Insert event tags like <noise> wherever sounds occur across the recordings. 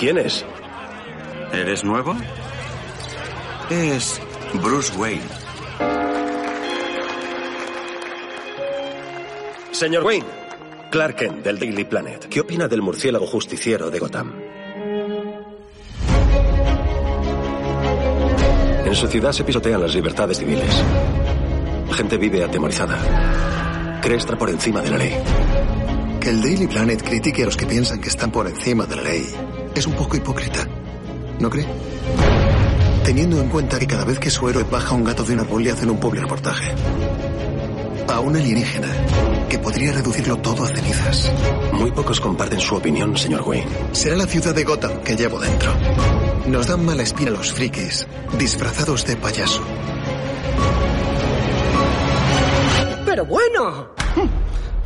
¿Quién es? ¿Eres nuevo? Es Bruce Wayne. Señor Wayne, Clark Kent del Daily Planet. ¿Qué opina del murciélago justiciero de Gotham? En su ciudad se pisotean las libertades civiles. La gente vive atemorizada. Cree estar por encima de la ley. Que el Daily Planet critique a los que piensan que están por encima de la ley es un poco hipócrita. ¿No cree? Teniendo en cuenta que cada vez que su héroe baja un gato de una poli hacen un pobre reportaje. A un alienígena que podría reducirlo todo a cenizas. Muy pocos comparten su opinión, señor Wayne. Será la ciudad de Gotham que llevo dentro. Nos dan mala espina los frikis, disfrazados de payaso. Pero bueno.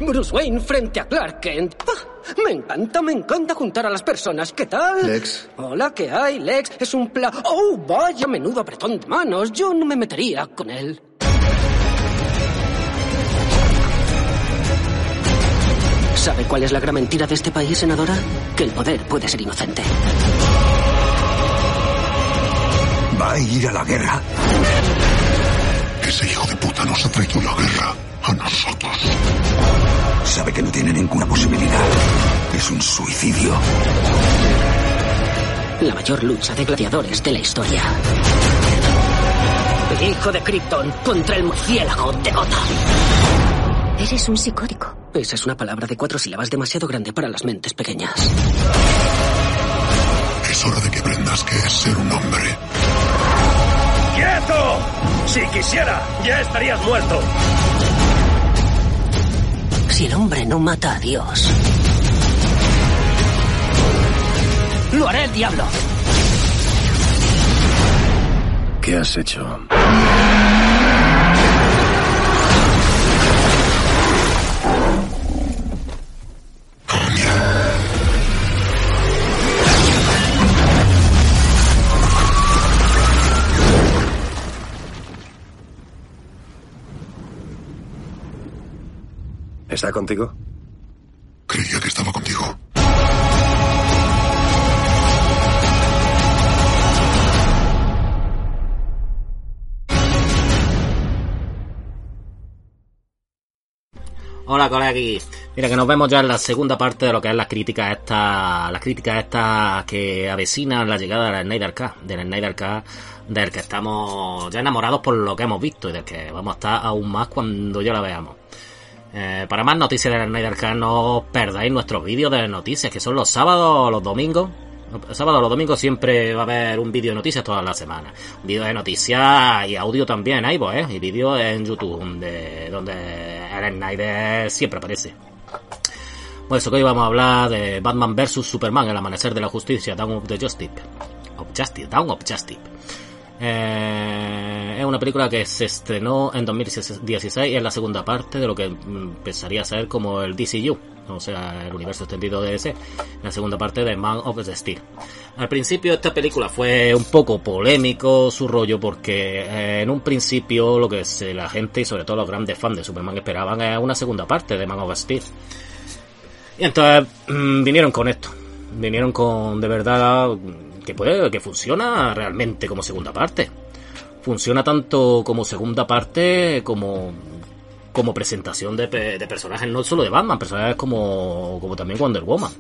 Bruce Wayne frente a Clark Kent. Ah, me encanta, me encanta juntar a las personas. ¿Qué tal? Lex. Hola, ¿qué hay? Lex es un pla... Oh, vaya menudo apretón de manos. Yo no me metería con él. ¿Sabe cuál es la gran mentira de este país, senadora? Que el poder puede ser inocente. ¿Va a ir a la guerra? Ese hijo de puta nos ha traído la guerra a nosotros. Sabe que no tiene ninguna posibilidad. Es un suicidio. La mayor lucha de gladiadores de la historia. El hijo de Krypton contra el murciélago de Gotham. Eres un psicótico. Esa es una palabra de cuatro sílabas demasiado grande para las mentes pequeñas. Es hora de que aprendas que es ser un hombre. ¡Quieto! Si quisiera, ya estarías muerto. Si el hombre no mata a Dios, lo hará el diablo. ¿Qué has hecho? ¿Está contigo? Creía que estaba contigo. Hola colegas, mira que nos vemos ya en la segunda parte de lo que es las críticas esta, las críticas estas que avecinan la llegada de la Snyder Cut, del Snyder Cut del que estamos ya enamorados por lo que hemos visto y del que vamos a estar aún más cuando ya la veamos. Eh, para más noticias de Snyder Cut no perdáis nuestros vídeos de noticias que son los sábados o los domingos. Los sábados o los domingos siempre va a haber un vídeo de noticias toda la semana. Un vídeo de noticias y audio también, ahí ¿eh? Y vídeo en YouTube, de, donde el Snyder siempre aparece. Por eso que hoy vamos a hablar de Batman vs Superman, el amanecer de la justicia, Dawn of the Justice. Of Justice, Dawn of Justice. Eh, es una película que se estrenó en 2016 y es la segunda parte de lo que empezaría a ser como el DCU, o sea, el universo extendido de DC, la segunda parte de Man of Steel. Al principio esta película fue un poco polémico su rollo porque eh, en un principio lo que la gente y sobre todo los grandes fans de Superman esperaban era una segunda parte de Man of Steel. Y entonces mm, vinieron con esto, vinieron con de verdad que puede, que funciona realmente como segunda parte. Funciona tanto como segunda parte como como presentación de, personajes no solo de Batman, personajes como, como también Wonder Woman.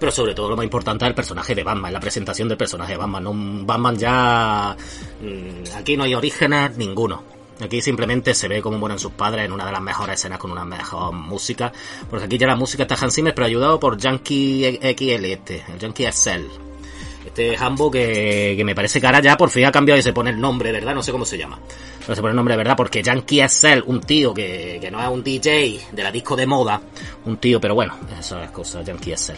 Pero sobre todo lo más importante es el personaje de Batman, la presentación del personaje de Batman. Un Batman ya... Mm, aquí no hay orígenes ninguno. Aquí simplemente se ve cómo mueren sus padres en una de las mejores escenas con una mejor música. Porque aquí ya la música está Hans Zimmer, pero ayudado por Yankee XL este, el Yankee XL. Este Hambo que, que me parece que ahora ya por fin ha cambiado y se pone el nombre, ¿verdad? No sé cómo se llama. Pero se pone el nombre, ¿verdad? Porque Yankee XL, un tío que, que no es un DJ de la disco de moda, un tío, pero bueno, eso es cosa, Yankee XL.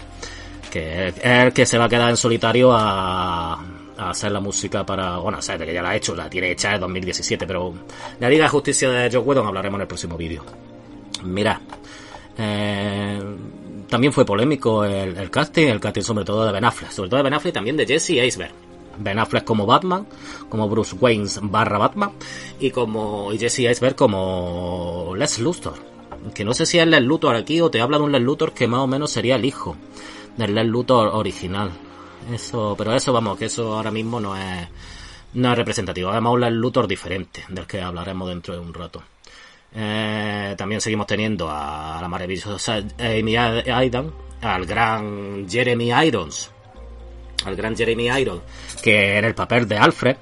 Que es el que se va a quedar en solitario a, a hacer la música para. Bueno, o sea, que ya la ha hecho, la tiene hecha en 2017, pero la Liga de Justicia de Joe Whedon hablaremos en el próximo vídeo. Mira, eh, también fue polémico el, casting, el casting sobre todo de Ben Affleck, sobre todo de Ben Affleck y también de Jesse Eisenberg. Ben Affleck como Batman, como Bruce Wayne barra Batman y como Jesse Eisenberg como Les Luthor. Que no sé si es Les Luthor aquí o te habla de un Les Luthor que más o menos sería el hijo del Les Luthor original. Eso, pero eso vamos, que eso ahora mismo no es, no es representativo. Además un Les Luthor diferente, del que hablaremos dentro de un rato. Eh, también seguimos teniendo a la maravillosa Amy Aidan, al gran Jeremy Irons, al gran Jeremy Irons, que en el papel de Alfred,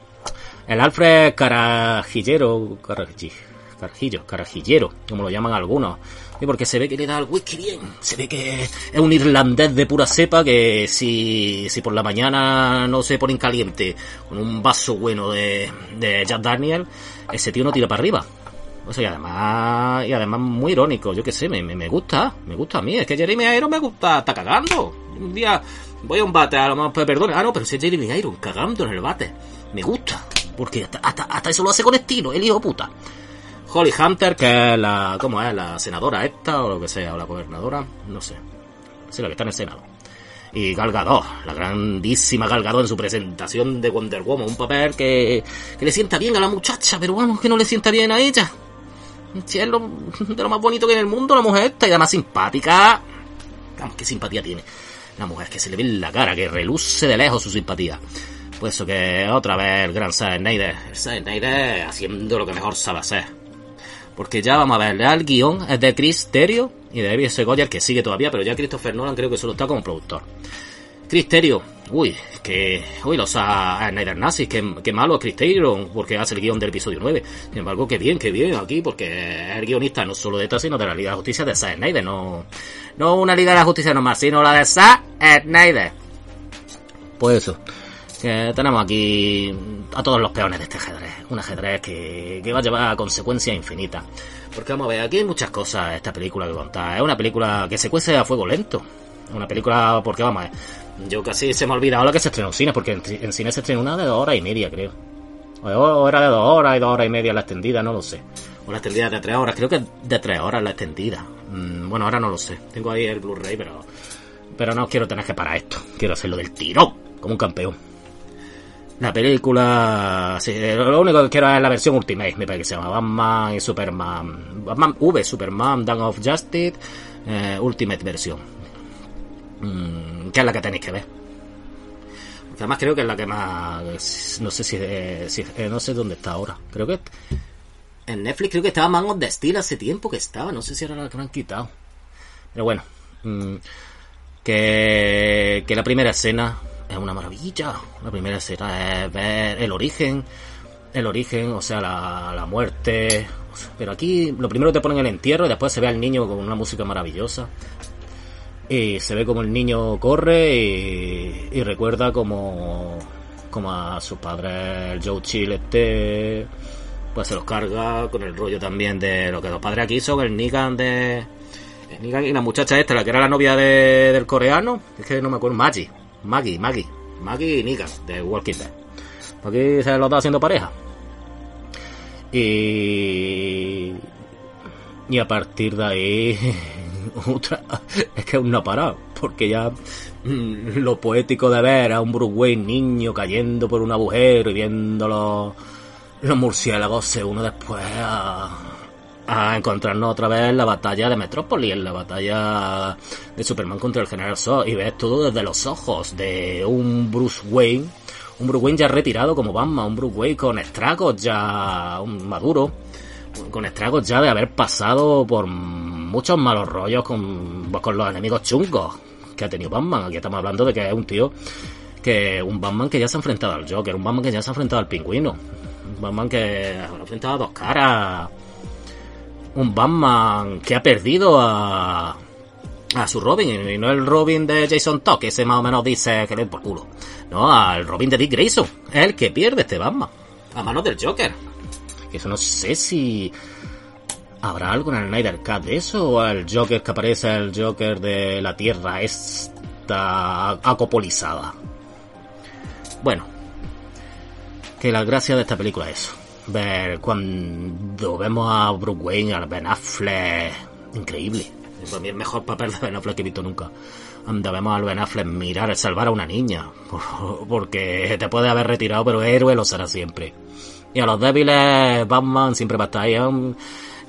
el Alfred carajillero, carajillo, carajillero, como lo llaman algunos, porque se ve que le da el whisky bien, se ve que es un irlandés de pura cepa que si, si por la mañana no se pone caliente con un vaso bueno de, de Jack Daniel, ese tío no tira para arriba. O sea, y además, y además muy irónico, yo qué sé, me, me, gusta, me gusta a mí, es que Jeremy Iron me gusta, está cagando. Un día voy a un bate, a lo mejor, perdón, ah no, pero si es Jeremy Iron cagando en el bate, me gusta, porque hasta, hasta, eso lo hace con estilo, el hijo puta. Holly Hunter, que es la, ¿cómo es? La senadora esta, o lo que sea, o la gobernadora, no sé. Sí, la que está en el Senado. Y Gal Gadot, la grandísima Gal Gadot en su presentación de Wonder Woman, un papel que, que le sienta bien a la muchacha, pero vamos, que no le sienta bien a ella. Si es lo, de lo más bonito que en el mundo, la mujer esta, y además simpática. Vamos, qué simpatía tiene. La mujer que se le ve en la cara, que reluce de lejos su simpatía. Pues eso que otra vez el gran Zack Snyder. El Snyder haciendo lo que mejor sabe hacer. Porque ya vamos a ver, el guion es de Chris Terrio y de David S. Goyer, que sigue todavía, pero ya Christopher Nolan creo que solo está como productor. Cristerio, uy, que, uy, los a, Snyder Nazis, que, malo es Cristerio, porque hace el guion del episodio 9. Sin embargo, que bien, que bien aquí, porque es el guionista no solo de esta, sino de la Liga de Justicia de Zack Snyder, no, no una Liga de la Justicia nomás, sino la de Zack Snyder. Pues eso, que tenemos aquí a todos los peones de este ajedrez, un ajedrez que, que va a llevar a consecuencias infinitas. Porque vamos a ver, aquí hay muchas cosas esta película que contar. Es una película que se cuece a fuego lento. Una película, porque vamos a ver, yo casi se me ha olvidado la que se estrenó en cine, porque en, cine se estrenó una de dos horas y media, creo. O era de dos horas y dos horas y media la extendida, no lo sé. O la extendida de tres horas, creo que de tres horas la extendida. Mm, bueno, ahora no lo sé. Tengo ahí el Blu-ray, pero. Pero no quiero tener que parar esto. Quiero hacerlo del tiro, como un campeón. La película. Sí, lo único que quiero es la versión Ultimate, me parece que se llama Batman y Superman. Batman V, Superman, Dawn of Justice, eh, Ultimate versión. Mm, que es la que tenéis que ver. Además creo que es la que más. No sé si. Eh, no sé dónde está ahora. Creo que. En Netflix creo que estaba Man of the Steel hace tiempo que estaba. No sé si ahora la que me han quitado. Pero bueno. Mm, que, que la primera escena es una maravilla. La primera escena es ver el origen. El origen, o sea, la, la muerte. Pero aquí lo primero te ponen el entierro y después se ve al niño con una música maravillosa. Y se ve como el niño corre y, recuerda como, como a su padre, el Joe Chill este, pues se los carga con el rollo también de lo que los padres aquí son, el Nigan de... El Nigan y la muchacha esta, la que era la novia de, del coreano, es que no me acuerdo, Maggie, Maggie, Maggie, Maggie y Nigan de Walking Dead. Aquí se lo está haciendo pareja. Y. Y a partir de ahí. <laughs> <laughs> Otra. Es que aún no ha parado. Porque ya. mm, Lo poético de ver a un Bruce Wayne niño cayendo por un agujero y viendo los, los murciélagos uno después a, a encontrarnos otra vez en la batalla de Metrópolis, en la batalla de Superman contra el General Zod y ves todo desde los ojos de un Bruce Wayne, un Bruce Wayne ya retirado como Batman, un Bruce Wayne con estragos ya un maduro, con estragos ya de haber pasado por muchos malos rollos con, con los enemigos chungos que ha tenido Batman. Aquí estamos hablando de que es un tío que un Batman que ya se ha enfrentado al Joker, un Batman que ya se ha enfrentado al pingüino, un Batman que ha enfrentado a dos caras, un Batman que ha perdido a a su Robin y no el Robin de Jason Todd, que ese más o menos dice que le por culo. No, al Robin de Dick Grayson, es el que pierde este Batman a manos del Joker. Que eso no sé si habrá algo en el Snyder Cut de eso o el Joker que aparece el Joker de la Tierra esta acopolizada. Bueno, que la gracia de esta película es. Ver cuando vemos a Bruce Wayne, a Ben Affleck, increíble. Para mí el mejor papel de Ben Affleck que he visto nunca. Donde vemos a Ben Affleck mirar, salvar a una niña. <laughs> Porque te puede haber retirado, pero héroe lo será siempre. Y a los débiles, Batman siempre va a estar ahí.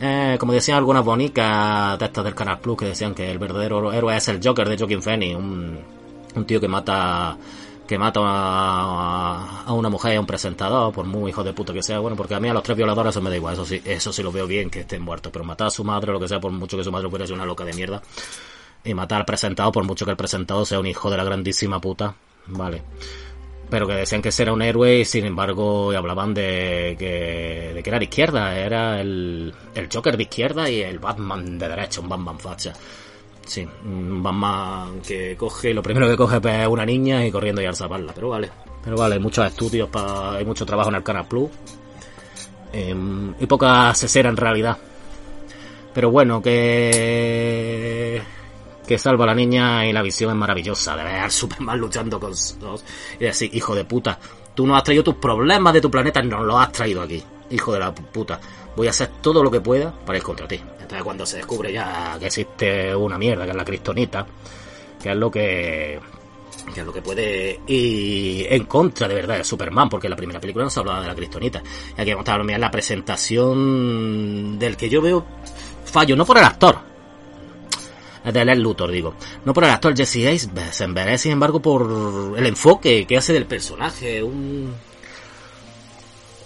Eh, como decían algunas bonitas de estas del Canal Plus, que decían que el verdadero héroe es el Joker de Joaquin Phoenix. Un, un tío que mata que mata a, a una mujer y a un presentador, por muy hijo de puta que sea, bueno, porque a mí a los tres violadores eso me da igual, eso sí, eso sí lo veo bien que estén muertos, pero matar a su madre lo que sea, por mucho que su madre fuera una loca de mierda, y matar al presentado, por mucho que el presentado sea un hijo de la grandísima puta, vale. Pero que decían que era un héroe y sin embargo hablaban de que, de que era de izquierda, era el, el Joker de izquierda y el Batman de derecha, un Batman facha. Sí, un Batman que coge, lo primero que coge pues, es una niña y corriendo y al salvarla, pero vale. Pero vale, hay muchos estudios, pa, hay mucho trabajo en el Canal Plus. em, y poca cesera en realidad. Pero bueno, que que salva a la niña y la visión es maravillosa de ver al <laughs> Superman luchando con dos y decir, hijo de puta, tú no has traído tus problemas de tu planeta, no los has traído aquí, hijo de la puta. Voy a hacer todo lo que pueda para ir contra ti. Entonces cuando se descubre ya que existe una mierda, que es la cristonita, que es lo que que es lo que puede ir en contra de verdad de Superman, porque en la primera película no se hablaba de la cristonita. Y aquí vamos a hablar la presentación del que yo veo fallo, no por el actor, de Lex Luthor, digo. No por el actor Jesse Eisenberg, sin embargo por el enfoque que hace del personaje. Un.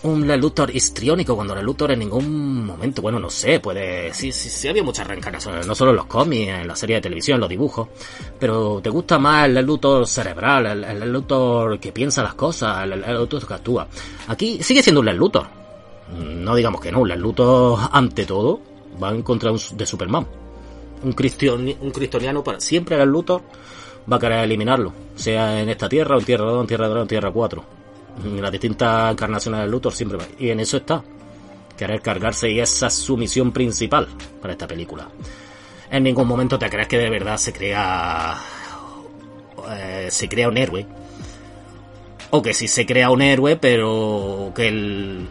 Un Lex Luthor histriónico, cuando Lex Luthor en ningún momento, bueno, no sé, puede. Sí, sí, sí, había muchas reencarnaciones, no solo en los cómics, en la serie de televisión, en los dibujos. Pero te gusta más el Lex Luthor cerebral, el, el que piensa las cosas, el, el Luthor que actúa. Aquí sigue siendo un Lex Luthor. No digamos que no, un Lex Luthor, ante todo, va en contra de Superman un, cristioni- un cristoniano para siempre el Luthor va a querer eliminarlo, sea en esta tierra, o en tierra 2, en tierra 3, o en tierra 4. En las distintas encarnaciones del Luthor siempre va. Y en eso está. Querer cargarse y esa es su misión principal para esta película. En ningún momento te crees que de verdad se crea eh, se crea un héroe. O que sí se crea un héroe, pero que el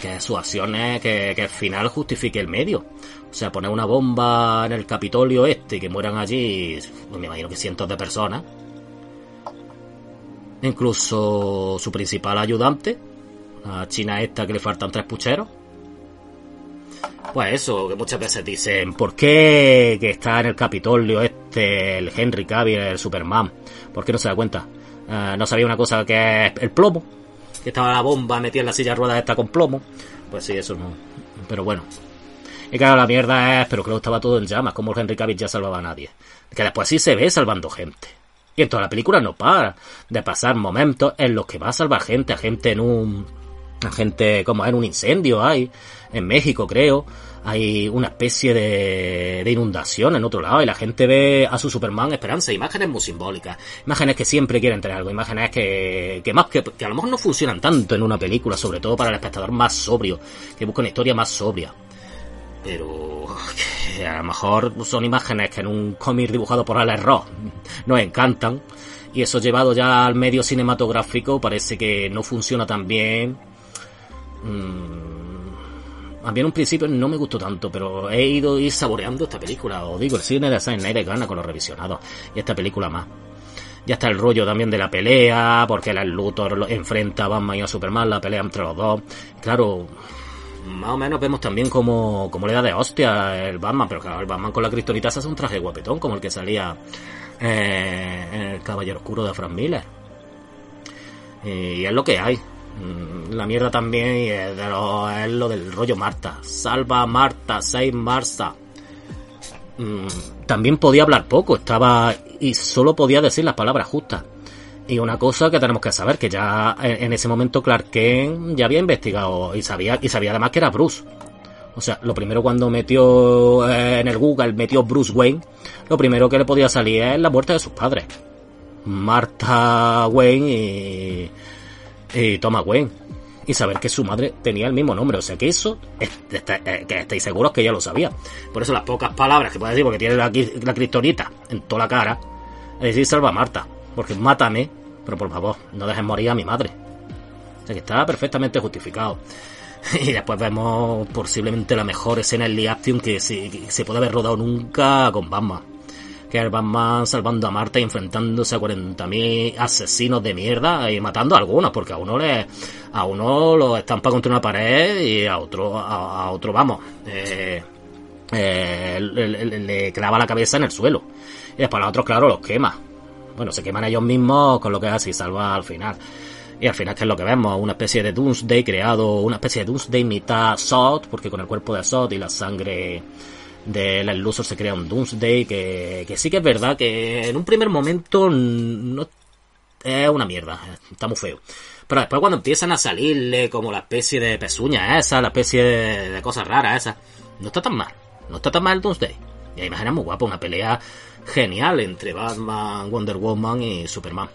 que sus acciones, que, que el final justifique el medio. O sea, poner una bomba en el Capitolio este y que mueran allí, pues me imagino que cientos de personas. Incluso su principal ayudante, la china esta que le faltan tres pucheros. Pues eso, que muchas veces dicen, ¿por qué que está en el Capitolio este, el Henry Cavill, el Superman? ¿Por qué no se da cuenta? Eh, no sabía una cosa que es el plomo, que estaba la bomba metida en la silla de ruedas esta con plomo. Pues sí, eso no. Pero bueno. Y claro, la mierda es, pero creo que estaba todo en llamas, como el Henry Cavill ya salvaba a nadie. Que después sí se ve salvando gente. Y en toda la película no para de pasar momentos en los que va a salvar gente, a gente en un... a gente como en un incendio hay, en México creo, hay una especie de, de inundación en otro lado y la gente ve a su Superman esperanza, imágenes muy simbólicas, imágenes que siempre quieren tener algo, imágenes que, que más que, que a lo mejor no funcionan tanto en una película, sobre todo para el espectador más sobrio, que busca una historia más sobria. Pero a lo mejor son imágenes que en un cómic dibujado por Alex Ross nos encantan. Y eso llevado ya al medio cinematográfico parece que no funciona tan bien. Mm, a mí en un principio no me gustó tanto, pero he ido ir saboreando esta película. Os digo, el cine de Zack Snyder gana con los revisionados. Y esta película más. Ya está el rollo también de la pelea, porque el Luthor enfrenta a Batman y a Superman, la pelea entre los dos. Claro, más o menos vemos también como, como le da de hostia el Batman, pero claro, el Batman con la cristonita se hace un traje guapetón, como el que salía eh, en el Caballero Oscuro de Frank Miller. Y es lo que hay. Mm, La mierda también es lo del rollo Marta. Salva Marta, save Marta. Mm, También podía hablar poco, estaba y solo podía decir las palabras justas. Y una cosa que tenemos que saber, que ya en en ese momento Clark Kent ya había investigado y sabía, y sabía además que era Bruce. O sea, lo primero cuando metió eh, en el Google, metió Bruce Wayne, lo primero que le podía salir es la muerte de sus padres. Martha Wayne y, y Thomas Wayne. Y saber que su madre tenía el mismo nombre. O sea que eso, eh, que estáis seguros que ella lo sabía. Por eso las pocas palabras que puede decir, porque tiene la, la cristonita en toda la cara, es decir, salva a Marta. Porque mátame, pero por favor, no dejes morir a mi madre. O sea que está perfectamente justificado. <laughs> Y después vemos posiblemente la mejor escena en live action que se, se puede haber rodado nunca con Batman. Que es el Batman salvando a Marta y enfrentándose a 40.000 asesinos de mierda y matando a algunos, porque a uno le, a uno lo estampa contra una pared y a otro, a, otro vamos, eh, eh, le, le- clava la cabeza en el suelo. Y después a otros, claro, los quema. Bueno, se queman ellos mismos con lo que así salva al final. Y al final, ¿qué es lo que vemos? Una especie de Doomsday creado, una especie de Doomsday mitad Sod, porque con el cuerpo de Sod y la sangre del el Luthor se crea un Doomsday, que, que sí que es verdad que en un primer momento no es una mierda, está muy feo. Pero después cuando empiezan a salirle como la especie de pezuña esa, la especie de, de cosas raras esa, no está tan mal, no está tan mal el Doomsday. Y hay imágenes muy guapas, una pelea genial entre Batman, Wonder Woman y Superman.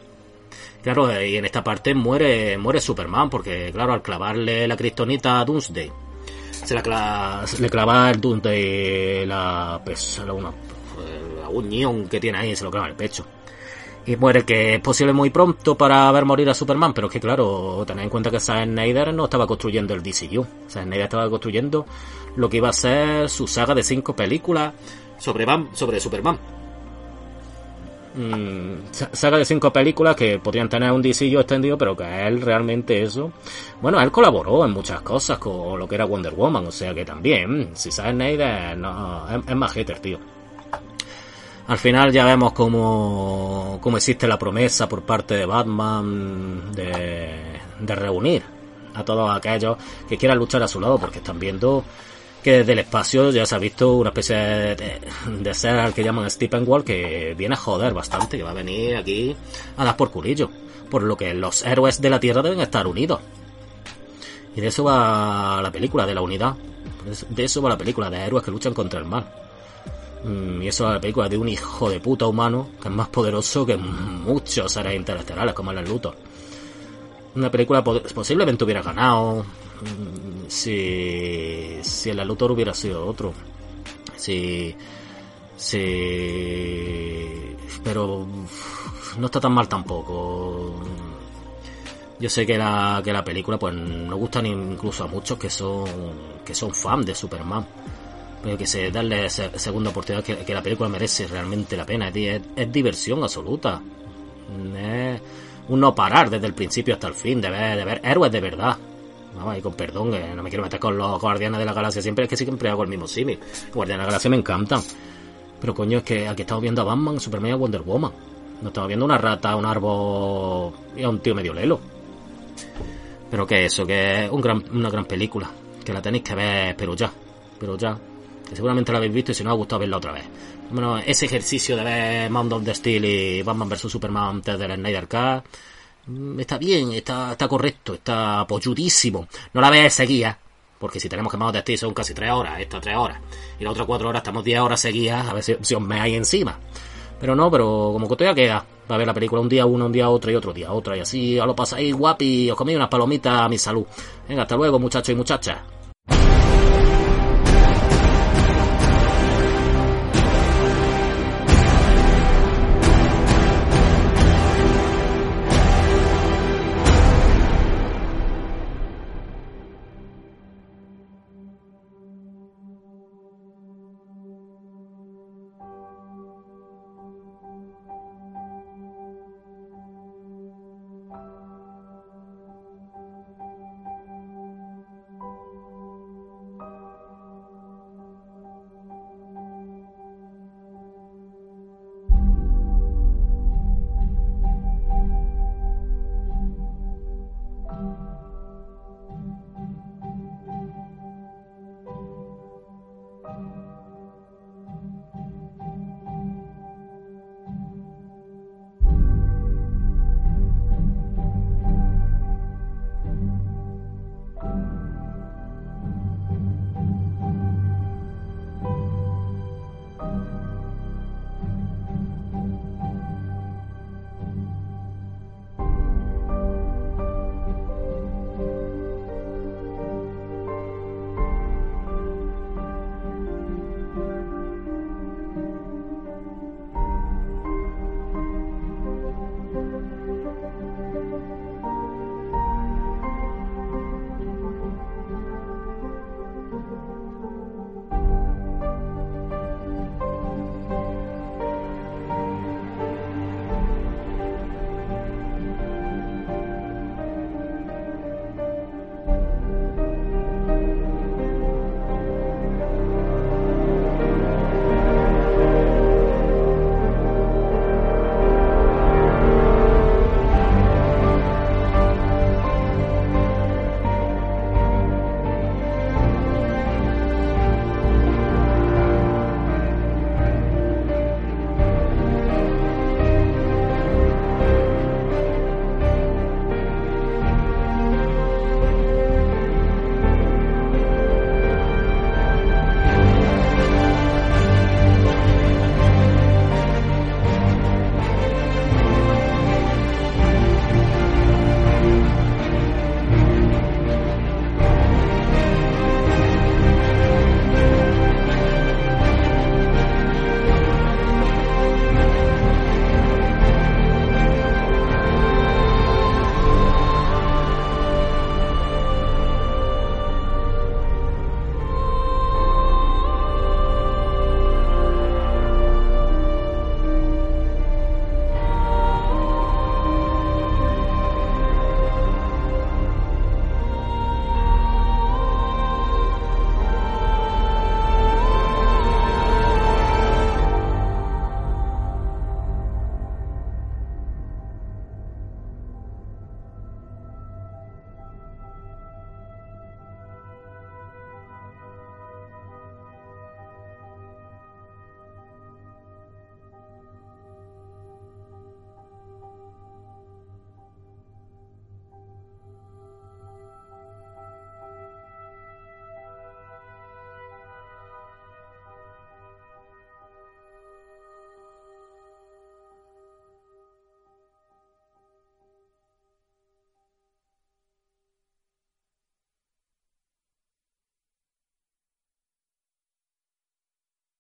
Claro, y en esta parte muere, muere Superman, porque claro, al clavarle la cristonita a Doomsday, se la cla- se le clava el Doomsday la, pues, la, una, la unión que tiene ahí, se lo clava en el pecho. Y muere que es posible muy pronto para ver morir a Superman, pero es que claro, tened en cuenta que Zack Snyder no estaba construyendo el DCU. Zack Snyder estaba construyendo lo que iba a ser su saga de cinco películas sobre, Bam- sobre Superman. Mm, sa- saga de cinco películas que podrían tener un DCU extendido, pero que él realmente eso. Bueno, él colaboró en muchas cosas con lo que era Wonder Woman, o sea que también, si Zack Snyder, no, es, más hater, tío. Al final ya vemos cómo, cómo existe la promesa por parte de Batman de reunir a todos aquellos que quieran luchar a su lado, porque están viendo que desde el espacio ya se ha visto una especie de, ser al que llaman Stephen Wall que viene a joder bastante, que va a venir aquí a dar por culillo. Por lo que los héroes de la Tierra deben estar unidos. Y de eso va la película, de la unidad. De eso va la película, de héroes que luchan contra el mal. Mm, Y eso va la película de un hijo de puta humano que es más poderoso que muchos seres interestelares como el Luthor. Una película po- posiblemente hubiera ganado si, si el Luthor hubiera sido otro. Si, si, pero no está tan mal tampoco. Yo sé que la, que la película pues no gustan incluso a muchos que son que son fan de Superman. Pero que se darle se- segunda oportunidad que, la película merece realmente la pena. Es- es diversión absoluta. Es un no parar desde el principio hasta el fin, de ver, de ver héroes de verdad. Vamos, y con perdón, que no me quiero meter con los Guardianes de la Galaxia siempre, es que siempre hago el mismo símil. Guardianes de la Galaxia me encantan. Pero coño, es que aquí estamos viendo a Batman, Superman y a Wonder Woman. No estamos viendo una rata, un árbol y a un tío medio lelo. Pero que eso, que es una gran película. Que la tenéis que ver, pero ya. Pero ya. Que seguramente la habéis visto y si no os ha gustado verla otra vez. Bueno, ese ejercicio de ver Man of the Steel y Batman vs Superman antes del Snyder Cut. Mm, Está bien, está, está correcto, está polludísimo. No la veas seguida. Porque si tenemos que Man of the Steel son casi 3 horas, esta 3 horas. Y la otra 4 horas estamos 10 horas seguidas, a ver si, si os me hay encima. Pero no, pero como que todavía queda. Va a ver la película un día uno, un día otro y otro día otra. Y así os lo pasáis guapi, os coméis unas palomitas a mi salud. Venga, hasta luego muchachos y muchachas.